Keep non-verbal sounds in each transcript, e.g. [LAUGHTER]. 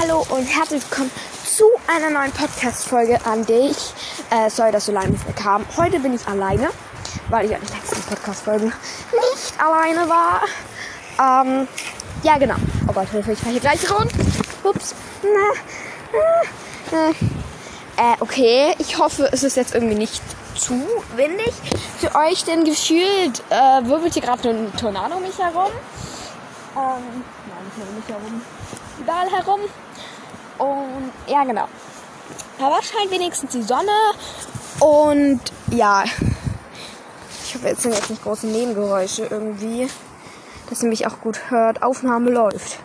Hallo und herzlich willkommen zu einer neuen Podcast-Folge an dich. Äh, sorry, dass so lange nicht mehr kam. Heute bin ich alleine, weil ich an den letzten Podcast-Folgen nicht alleine war. Ähm, ja, genau. Oh Gott, Hilfe, ich fahre hier gleich rund. Ups. Äh, okay, ich hoffe, es ist jetzt irgendwie nicht zu windig für euch, denn gefühlt äh, wirbelt hier gerade ein Tornado mich herum. Ähm, nein, nicht nur mich herum, überall herum. Und ja, genau. Aber scheint wenigstens die Sonne. Und ja, ich hoffe, jetzt sind jetzt nicht große Nebengeräusche irgendwie, dass ihr mich auch gut hört. Aufnahme läuft.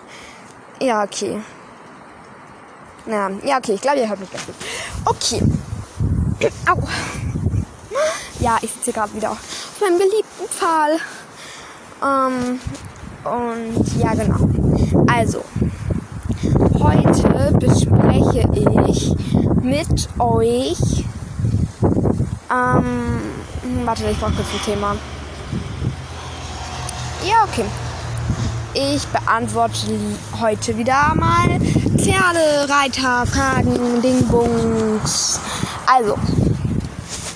Ja, okay. Ja, ja, okay, ich glaube, ihr hört mich ganz gut. Okay. Au. Ja, ich sitze gerade wieder auf meinem geliebten Pfahl. Ähm, und ja, genau. Also, heute bespreche ich mit euch. Ähm, warte, ich brauche kurz ein Thema. Ja, okay. Ich beantworte heute wieder mal Pferdereiter-Fragen, Dingbungs. Also,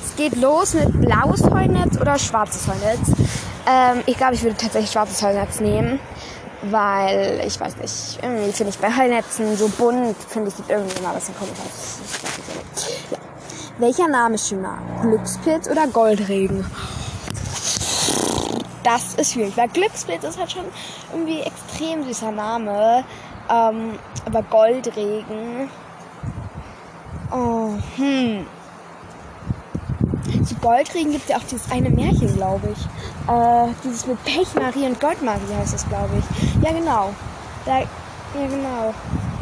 es geht los mit blaues Heunetz oder schwarzes Heunetz. Ähm, ich glaube, ich würde tatsächlich schwarzes Heunetz nehmen, weil ich weiß nicht, irgendwie finde ich bei Heunetzen so bunt, finde ich, sieht irgendwie immer ein bisschen komisch aus. Ja. Welcher Name ist schöner? Glückspilz oder Goldregen? Das ist schwierig, weil Glückspilz ist halt schon irgendwie extrem süßer Name. Ähm, aber Goldregen. Oh, hm. Zu Goldregen gibt es ja auch dieses eine Märchen, glaube ich. Äh, dieses mit Pechmarie und Goldmarie heißt es, glaube ich. Ja, genau. Da, ja, genau.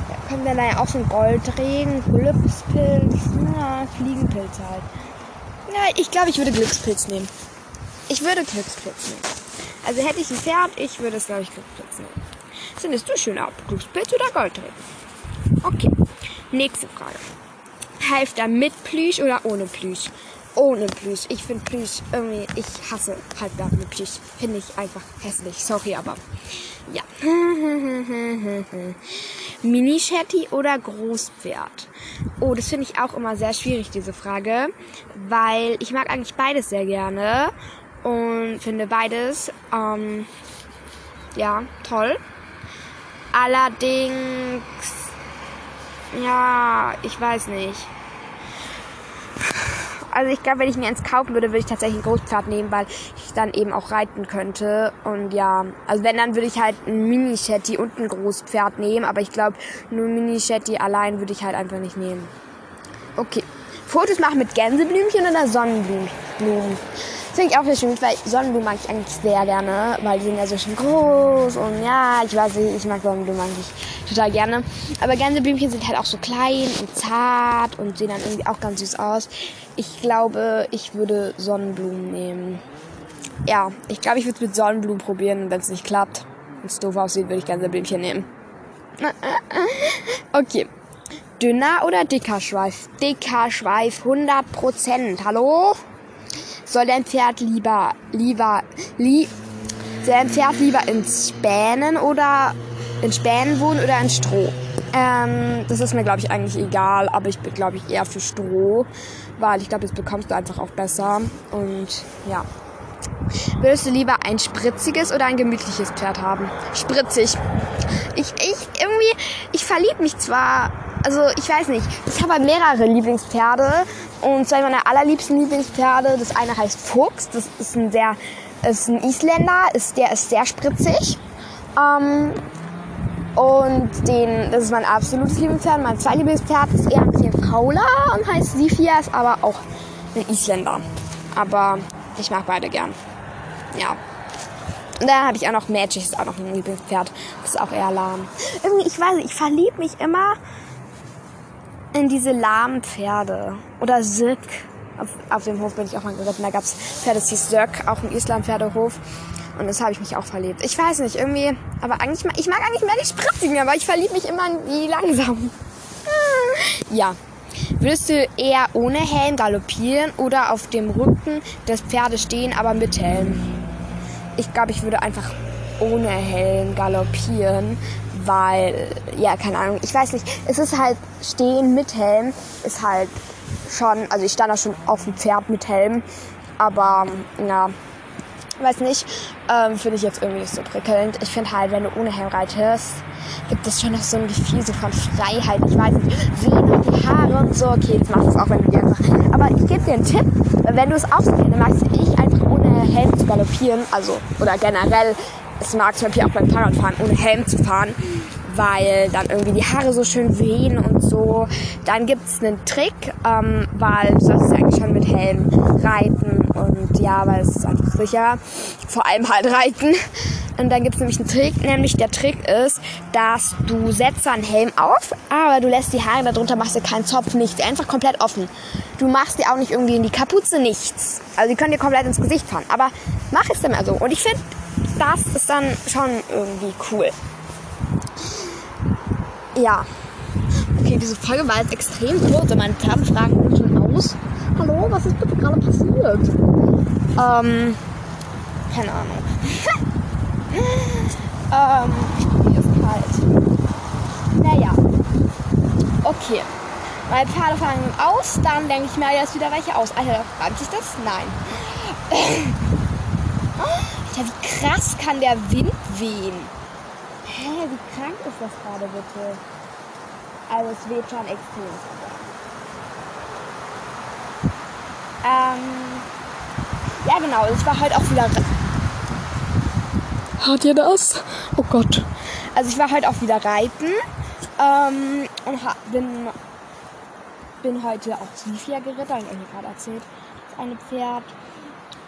Da kommt dann ja auch so ein Goldregen, Glückspilz, na, Fliegenpilz halt. Ja, ich glaube, ich würde Glückspilz nehmen. Ich würde Glückspilz nehmen. Also hätte ich ein Pferd, ich würde es, glaube ich, Glückspilz nehmen. Findest du schöner ab? Glückspilz oder Goldregen? Okay. Nächste Frage. Halfter mit Plüsch oder ohne Plüsch? Ohne Plüsch. Ich finde Plüsch irgendwie, ich hasse Halfter mit Plüsch. Finde ich einfach hässlich. Sorry, aber ja. [LAUGHS] Mini-Shetty oder Großpferd? Oh, das finde ich auch immer sehr schwierig, diese Frage. Weil ich mag eigentlich beides sehr gerne. Und finde beides, ähm, ja, toll. Allerdings, ja, ich weiß nicht. Also ich glaube, wenn ich mir eins kaufen würde, würde ich tatsächlich ein Großpferd nehmen, weil ich dann eben auch reiten könnte. Und ja, also wenn, dann würde ich halt ein Mini-Shetty und ein Großpferd nehmen. Aber ich glaube, nur Mini-Shetty allein würde ich halt einfach nicht nehmen. Okay. Fotos machen mit Gänseblümchen oder Sonnenblumen? Finde ich auch sehr schön, weil Sonnenblumen mag ich eigentlich sehr gerne, weil die sind ja so schön groß und ja, ich weiß nicht, ich mag Sonnenblumen eigentlich total gerne. Aber Gänseblümchen sind halt auch so klein und zart und sehen dann irgendwie auch ganz süß aus. Ich glaube, ich würde Sonnenblumen nehmen. Ja, ich glaube, ich würde es mit Sonnenblumen probieren und wenn es nicht klappt und es doof aussieht, würde ich Gänseblümchen nehmen. [LAUGHS] Okay. Dünner oder dicker Schweif? Dicker Schweif, 100%. Hallo? Soll dein Pferd lieber, lieber, li, soll dein Pferd lieber in Spänen oder in Spänen wohnen oder in Stroh? Ähm, das ist mir, glaube ich, eigentlich egal, aber ich bin, glaube ich, eher für Stroh, weil ich glaube, das bekommst du einfach auch besser. Und ja. Würdest du lieber ein spritziges oder ein gemütliches Pferd haben? Spritzig. Ich, ich, irgendwie, ich verlieb mich zwar also ich weiß nicht, ich habe halt mehrere Lieblingspferde und zwei meiner allerliebsten Lieblingspferde. Das eine heißt Fuchs, das ist ein sehr, ist ein Isländer, ist, der ist sehr spritzig. Ähm, und den, das ist mein absolutes Lieblingspferd. Mein zweites Lieblingspferd ist eher ein bisschen fauler und heißt Sifia, ist aber auch ein Isländer. Aber ich mag beide gern. Ja. Und dann habe ich auch noch Magic, ist auch noch ein Lieblingspferd. Das ist auch eher lahm. Irgendwie, ich weiß ich verliebe mich immer in diese lahmen Pferde. Oder Sirk. Auf, auf dem Hof bin ich auch mal geritten. Da gab es Pferde, das hieß Sirk, auch ein Island-Pferdehof. Und das habe ich mich auch verliebt. Ich weiß nicht, irgendwie, aber eigentlich, ich mag eigentlich mehr die Spritzigen, aber ich verliebe mich immer in die langsamen. [LAUGHS] Ja. Würdest du eher ohne Helm galoppieren oder auf dem Rücken des Pferdes stehen, aber mit Helm? Ich glaube, ich würde einfach ohne Helm galoppieren, weil, ja, keine Ahnung, ich weiß nicht, es ist halt stehen mit Helm, ist halt schon, also ich stand da schon auf dem Pferd mit Helm, aber, ja, weiß nicht, ähm, finde ich jetzt irgendwie nicht so prickelnd. Ich finde halt, wenn du ohne Helm reitest, gibt es schon noch so ein Gefühl so von Freiheit. Ich weiß nicht, sehen noch die Haare und so. Okay, jetzt machst du es auch, wenn du die einfach. Aber ich gebe dir einen Tipp, wenn du es ausprobieren magst, ich einfach ohne Helm zu galoppieren, also, oder generell, es mag zum Beispiel auch beim Fahrradfahren, ohne Helm zu fahren, weil dann irgendwie die Haare so schön wehen und so. Dann gibt es einen Trick, ähm, weil du sollst eigentlich schon mit Helm reiten und ja, weil es ist einfach sicher. Vor allem halt reiten. Und dann gibt es nämlich einen Trick, nämlich der Trick ist, dass du setzt einen Helm auf, aber du lässt die Haare darunter, machst dir keinen Zopf, nichts, einfach komplett offen. Du machst dir auch nicht irgendwie in die Kapuze, nichts. Also die können dir komplett ins Gesicht fahren, aber mach es dann mal so. Und ich finde, das ist dann schon irgendwie cool. Ja. Okay, diese Folge war jetzt extrem kurz und meine Pferde fragen schon aus. Hallo, was ist bitte gerade passiert? Ähm, keine Ahnung. [LAUGHS] ähm, mir ist kalt. Naja. Okay. Meine Pferde fangen aus, dann denke ich mir jetzt wieder welche aus. Alter, reimt sich das? Nein. [LAUGHS] Alter, wie krass kann der Wind wehen? Hä, wie krank ist das gerade bitte? Also es weht schon extrem. Ähm, ja genau, ich war heute auch wieder. Hört ihr das? Oh Gott. Also ich war heute auch wieder reiten ähm, und bin, bin heute auch Sofia geritten, habe ich euch gerade erzählt. Das eine Pferd.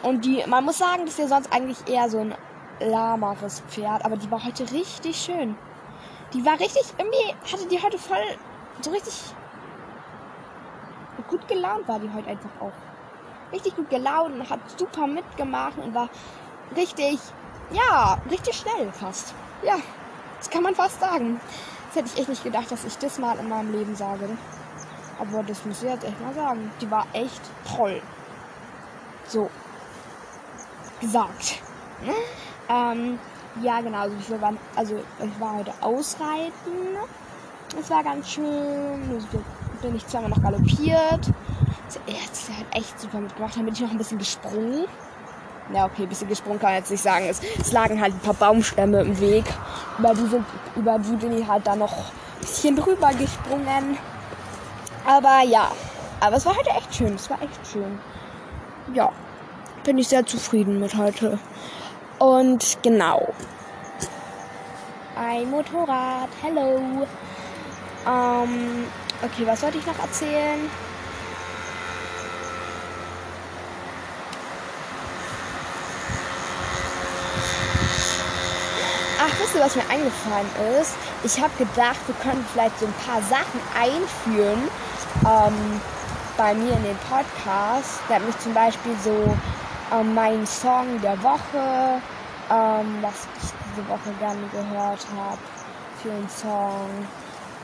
Und die, man muss sagen, das ist ja sonst eigentlich eher so ein lahmares Pferd, aber die war heute richtig schön. Die war richtig, irgendwie hatte die heute voll, so richtig gut gelaunt war die heute einfach auch. Richtig gut gelaunt und hat super mitgemacht und war richtig, ja, richtig schnell fast. Ja, das kann man fast sagen. Das hätte ich echt nicht gedacht, dass ich das mal in meinem Leben sage. Aber das muss ich jetzt echt mal sagen. Die war echt toll. So. Gesagt. Ähm, ja, genau. Also ich, war, also ich war heute ausreiten. Es war ganz schön. Also bin ich zweimal noch galoppiert. Jetzt hat echt super mitgemacht. Dann bin ich noch ein bisschen gesprungen. Ja, okay, ein bisschen gesprungen kann ich jetzt nicht sagen. Es, es lagen halt ein paar Baumstämme im Weg. Über die, sind, über die bin ich halt da noch ein bisschen drüber gesprungen. Aber ja, aber es war heute echt schön. Es war echt schön. Ja, bin ich sehr zufrieden mit heute. Und genau. Ein Motorrad. Hello. Ähm, okay, was wollte ich noch erzählen? Ach, wisst ihr, was mir eingefallen ist? Ich habe gedacht, wir könnten vielleicht so ein paar Sachen einführen ähm, bei mir in den Podcast. Da mich zum Beispiel so ähm, mein Song der Woche, ähm, was ich diese Woche gerne gehört habe für einen Song.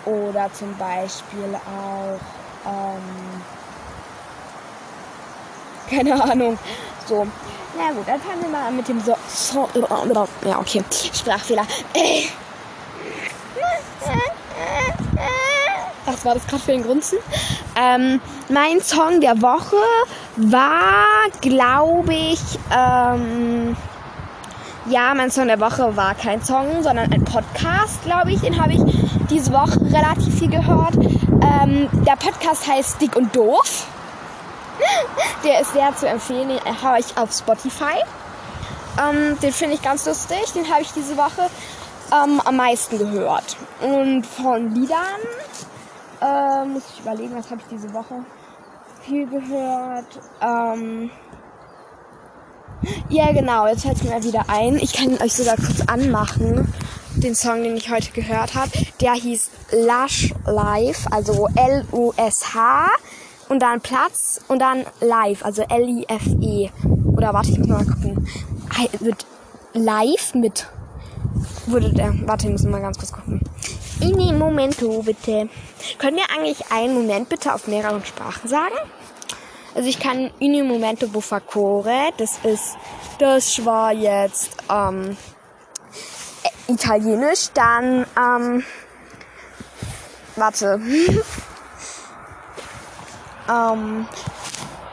Oder zum Beispiel auch, ähm, keine Ahnung, so. Na gut, dann fangen wir mal an mit dem so Song. Ja, okay. Sprachfehler. Was war das gerade für ein Grunzen? Ähm, mein Song der Woche war, glaube ich, ähm, ja, mein Song der Woche war kein Song, sondern ein Podcast, glaube ich. Den habe ich diese Woche relativ viel gehört. Ähm, der Podcast heißt Dick und Doof. [LAUGHS] Der ist sehr zu empfehlen. Den habe ich auf Spotify. Ähm, den finde ich ganz lustig. Den habe ich diese Woche ähm, am meisten gehört. Und von Liedern äh, muss ich überlegen, was habe ich diese Woche viel gehört. Ähm, ja, genau, jetzt fällt es mir wieder ein. Ich kann euch sogar kurz anmachen. Den Song, den ich heute gehört habe. Der hieß Lush Live, also L-U-S-H und dann Platz und dann Live, also L-I-F-E. Oder warte, ich muss mal gucken. Wird live mit. Wurde der. Warte, ich muss mal ganz kurz gucken. In dem Momento, bitte. Können wir eigentlich einen Moment bitte auf mehreren Sprachen sagen? Also ich kann in momento bufacore, das ist, das war jetzt ähm, Italienisch, dann, ähm, warte. [LAUGHS] ähm,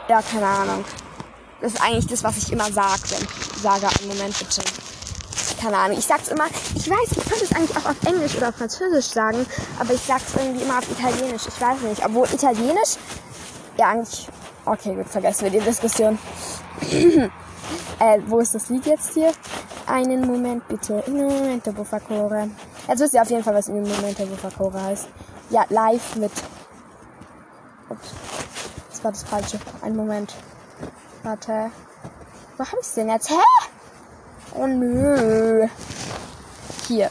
ja, keine Ahnung. Das ist eigentlich das, was ich immer sage, wenn ich sage, einen Moment bitte. Keine Ahnung. Ich sag's immer, ich weiß, ich könnte es eigentlich auch auf Englisch oder auf Französisch sagen, aber ich sag's irgendwie immer auf Italienisch. Ich weiß nicht. Obwohl Italienisch, ja eigentlich, okay, gut, vergessen wir die Diskussion. [CLEARS THROAT] äh, wo ist das Lied jetzt hier? Einen Moment bitte. In Momento Buffacore. Jetzt wisst ihr auf jeden Fall, was in Momento Buffacore heißt. Ja, live mit. Ups. Das war das Falsche. Einen Moment. Warte. Wo hab ich's denn jetzt? Hä? Oh nö. Hier.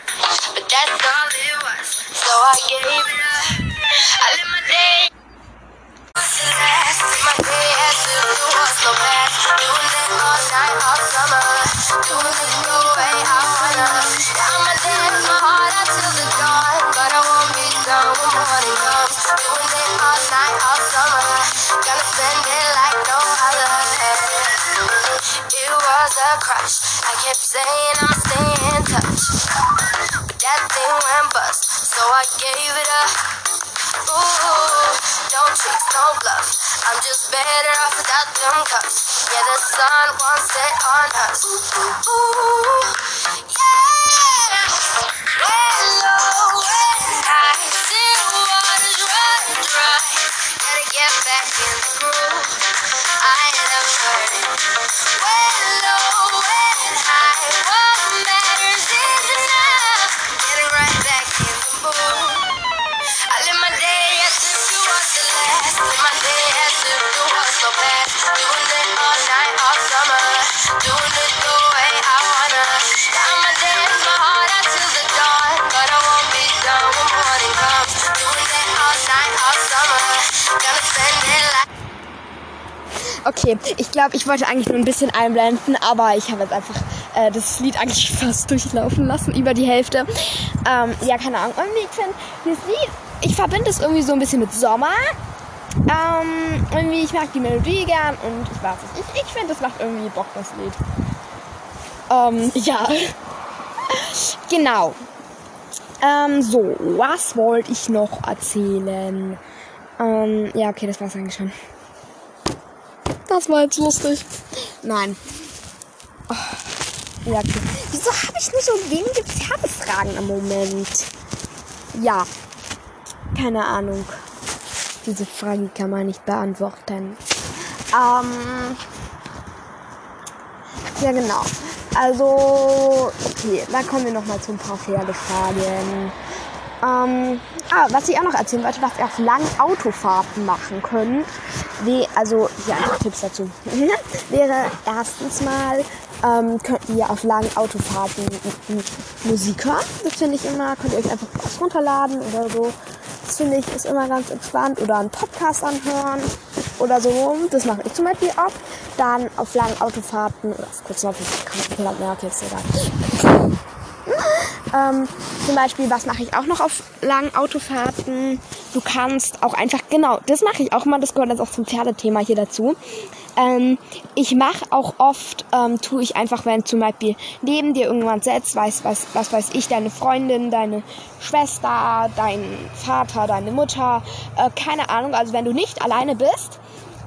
but that's all it was. So I gave it up. I live my day. My day as if it was no past. Doing all night, all summer. Doing it the way I wanna. I'ma dance my heart out till the dawn, but I won't be done when morning comes. Doing it all night, all summer. Gonna spend it like no other. It was a crush. I kept saying I'ma stay in touch. That thing went bust, so I gave it up. Ooh, don't tricks, no bluff. I'm just better off without them cuffs. Yeah, the sun won't set on us. Ooh. Okay, ich glaube, ich wollte eigentlich nur ein bisschen einblenden, aber ich habe jetzt einfach äh, das Lied eigentlich [LAUGHS] fast durchlaufen lassen, über die Hälfte. Ähm, ja, keine Ahnung. Irgendwie, ich finde, das Lied, ich verbinde es irgendwie so ein bisschen mit Sommer. Ähm, irgendwie, ich mag die Melodie gern und ich weiß nicht, ich, ich finde, das macht irgendwie Bock, das Lied. Ähm, [LAUGHS] ja. genau. Ähm, so, was wollte ich noch erzählen? Ähm, ja, okay, das war's eigentlich schon. Das war jetzt lustig. Nein. Oh. Ja, okay. Wieso habe ich nur so wenige Pferdefragen im Moment? Ja. Keine Ahnung. Diese Frage kann man nicht beantworten. Ähm. Ja, genau. Also, okay, da kommen wir nochmal zu ein paar Pferdefragen. Ähm, ah, was ich auch noch erzählen wollte, was ihr auf langen Autofahrten machen könnt, wie, also hier einfach Tipps dazu, [LAUGHS] wäre erstens mal, ähm, könnt ihr auf langen Autofahrten Musik hören. Das finde ich immer, könnt ihr euch einfach was runterladen oder so. Das finde ich ist immer ganz entspannt. Oder einen Podcast anhören oder so. Das mache ich zum Beispiel auch. Dann auf langen Autofahrten, oder kurz noch, ja, okay, ist egal. Ähm, zum Beispiel, was mache ich auch noch auf langen Autofahrten? Du kannst auch einfach, genau, das mache ich auch mal, das gehört jetzt auch zum Pferdethema hier dazu. Ähm, ich mache auch oft, ähm, tue ich einfach, wenn zum Beispiel neben dir irgendwann sitzt, weiß, was, was weiß ich, deine Freundin, deine Schwester, dein Vater, deine Mutter, äh, keine Ahnung, also wenn du nicht alleine bist,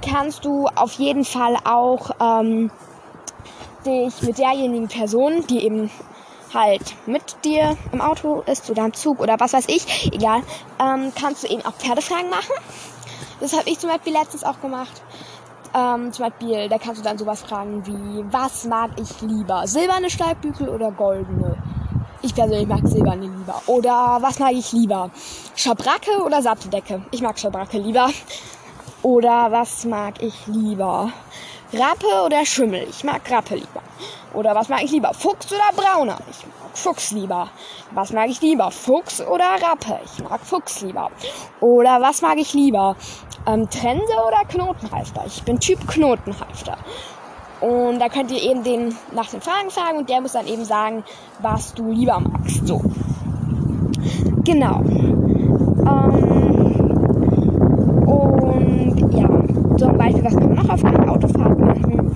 kannst du auf jeden Fall auch ähm, dich mit derjenigen Person, die eben halt mit dir im Auto ist oder im Zug oder was weiß ich, egal, ähm, kannst du eben auch Pferdefragen machen. Das habe ich zum Beispiel letztens auch gemacht. Ähm, zum Beispiel, da kannst du dann sowas fragen wie, was mag ich lieber? Silberne Steigbügel oder goldene? Ich persönlich mag Silberne lieber. Oder was mag ich lieber? Schabracke oder Satteldecke? Ich mag Schabracke lieber. Oder was mag ich lieber? Rappe oder Schimmel? Ich mag Rappe lieber. Oder was mag ich lieber? Fuchs oder Brauner? Ich mag Fuchs lieber. Was mag ich lieber? Fuchs oder Rappe? Ich mag Fuchs lieber. Oder was mag ich lieber? Ähm, Trense oder Knotenhalfter? Ich bin Typ Knotenhalfter. Und da könnt ihr eben den nach den Fragen fragen und der muss dann eben sagen, was du lieber magst. So. Genau. Ähm, und ja, zum Beispiel, was kann man noch auf einer Autofahrt machen?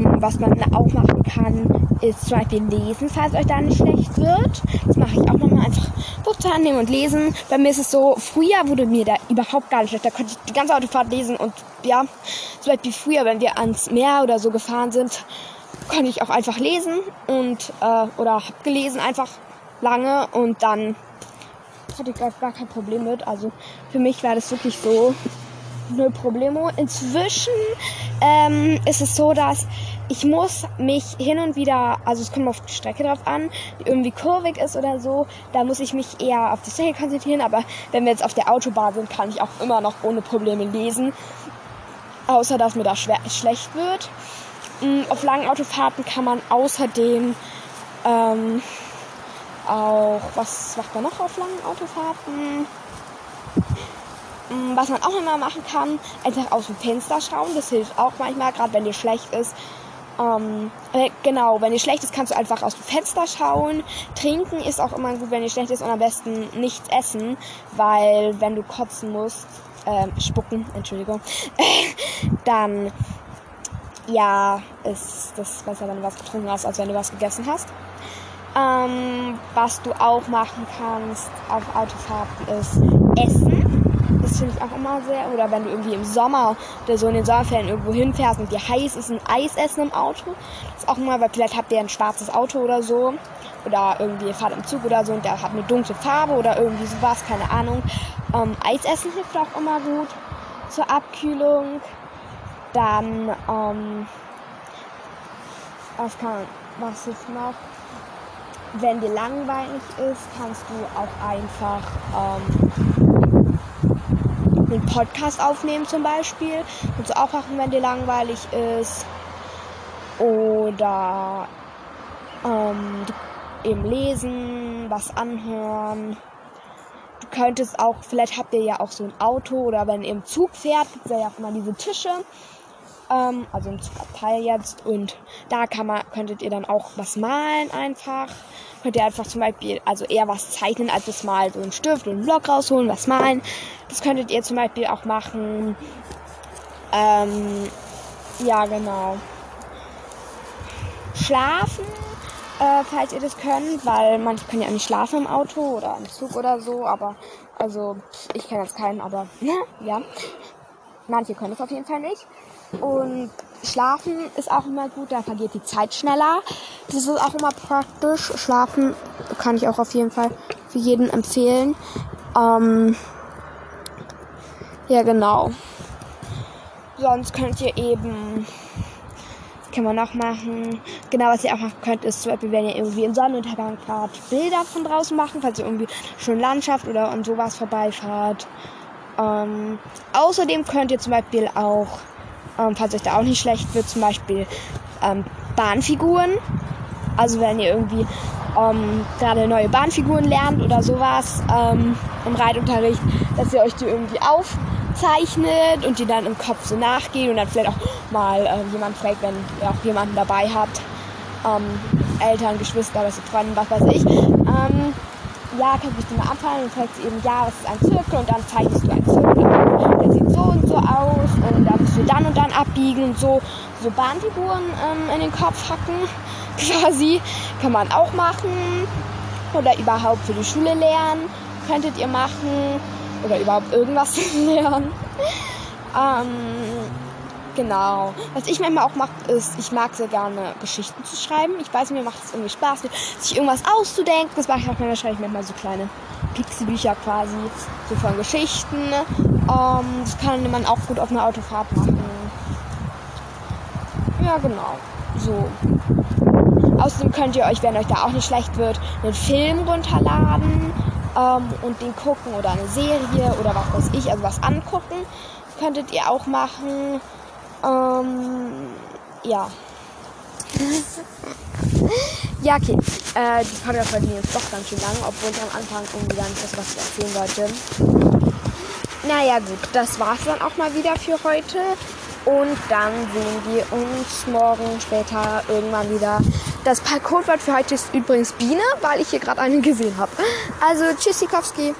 Ähm, was man auch machen kann, ist zum Beispiel lesen, falls euch da nicht schlecht wird. Das mache ich auch nochmal einfach Buch zur Hand nehmen und lesen. Bei mir ist es so, früher wurde mir da überhaupt gar nicht schlecht. Da konnte ich die ganze Autofahrt lesen und ja, zum Beispiel früher, wenn wir ans Meer oder so gefahren sind, konnte ich auch einfach lesen und äh, oder hab gelesen einfach lange und dann hatte ich gar, gar kein Problem mit. Also für mich war das wirklich so null Problemo. Inzwischen ähm, ist es so, dass ich muss mich hin und wieder, also es kommt auf die Strecke drauf an, die irgendwie kurvig ist oder so, da muss ich mich eher auf die Strecke konzentrieren, aber wenn wir jetzt auf der Autobahn sind, kann ich auch immer noch ohne Probleme lesen, außer dass mir da schwer, schlecht wird. Mm, auf langen Autofahrten kann man außerdem ähm, auch, was macht man noch auf langen Autofahrten? Mm, was man auch immer machen kann, einfach aus dem Fenster schauen. Das hilft auch manchmal, gerade wenn dir schlecht ist. Ähm, äh, genau, wenn dir schlecht ist, kannst du einfach aus dem Fenster schauen. Trinken ist auch immer gut, wenn dir schlecht ist und am besten nichts essen, weil wenn du kotzen musst, äh, spucken, Entschuldigung, [LAUGHS] dann ja, ist das besser, wenn du was getrunken hast, als wenn du was gegessen hast. Ähm, was du auch machen kannst auf Autofahrten ist Essen. Das finde ich auch immer sehr. Oder wenn du irgendwie im Sommer oder so in den Sommerferien irgendwo hinfährst und dir heiß ist, ein Eis essen im Auto. Das ist auch immer, weil vielleicht habt ihr ein schwarzes Auto oder so. Oder irgendwie ihr fahrt im Zug oder so und der hat eine dunkle Farbe oder irgendwie sowas, keine Ahnung. Ähm, Eis essen hilft auch immer gut zur Abkühlung. Dann, ähm, was kann, was ist noch? wenn dir langweilig ist, kannst du auch einfach ähm, einen Podcast aufnehmen zum Beispiel. Du auch machen, wenn dir langweilig ist. Oder ähm, eben lesen, was anhören. Du könntest auch, vielleicht habt ihr ja auch so ein Auto oder wenn ihr im Zug fährt, gibt es ja auch immer diese Tische. Ähm, also im Zugabteil jetzt. Und da kann man, könntet ihr dann auch was malen einfach könnt ihr einfach zum Beispiel, also eher was zeichnen als das mal so einen Stift und einen Block rausholen, was malen. Das könntet ihr zum Beispiel auch machen. Ähm, ja, genau. Schlafen, äh, falls ihr das könnt, weil manche können ja nicht schlafen im Auto oder im Zug oder so, aber also ich kenne jetzt keinen, aber [LAUGHS] ja. Manche können es auf jeden Fall nicht. Und Schlafen ist auch immer gut, da vergeht die Zeit schneller. Das ist auch immer praktisch. Schlafen kann ich auch auf jeden Fall für jeden empfehlen. Ähm, ja, genau. Sonst könnt ihr eben, kann man noch machen? Genau, was ihr auch machen könnt, ist zum Beispiel, wenn ihr irgendwie in Sonnenuntergang fahrt, Bilder von draußen machen, falls ihr irgendwie schon Landschaft oder und sowas vorbeifahrt. Ähm, außerdem könnt ihr zum Beispiel auch ähm, falls euch da auch nicht schlecht wird, zum Beispiel ähm, Bahnfiguren. Also wenn ihr irgendwie ähm, gerade neue Bahnfiguren lernt oder sowas ähm, im Reitunterricht, dass ihr euch die irgendwie aufzeichnet und die dann im Kopf so nachgehen und dann vielleicht auch mal äh, jemand fragt, wenn ihr auch jemanden dabei habt, ähm, Eltern, Geschwister, was Freunde, was weiß ich. Ja, kannst du dich mal abfallen und sagst eben, ja, es ist ein Zirkel und dann zeichnest du einen Zirkel Der sieht so und so aus und da musst du dann und dann abbiegen und so, so Bahnfiguren ähm, in den Kopf hacken [LAUGHS] quasi. Kann man auch machen. Oder überhaupt für die Schule lernen. Könntet ihr machen. Oder überhaupt irgendwas [LAUGHS] lernen. Ähm, Genau. Was ich manchmal auch mache, ist, ich mag sehr gerne Geschichten zu schreiben. Ich weiß, mir macht es irgendwie Spaß, sich irgendwas auszudenken. Das mache ich auch manchmal, schreibe ich manchmal so kleine Pixie-Bücher quasi, so von Geschichten. Ähm, das kann man auch gut auf einer Autofahrt machen. Ja, genau. So. Außerdem könnt ihr euch, wenn euch da auch nicht schlecht wird, einen Film runterladen ähm, und den gucken oder eine Serie oder was weiß ich, also was angucken. Könntet ihr auch machen. Ähm, ja. [LAUGHS] ja, okay. Äh, die Podcast-Folge jetzt doch ganz schön lang, obwohl ich am Anfang irgendwie gar nicht das, was ich erzählen wollte. Naja, gut, das war's dann auch mal wieder für heute. Und dann sehen wir uns morgen später irgendwann wieder. Das Codewort für heute ist übrigens Biene, weil ich hier gerade eine gesehen habe. Also, Tschüssikowski.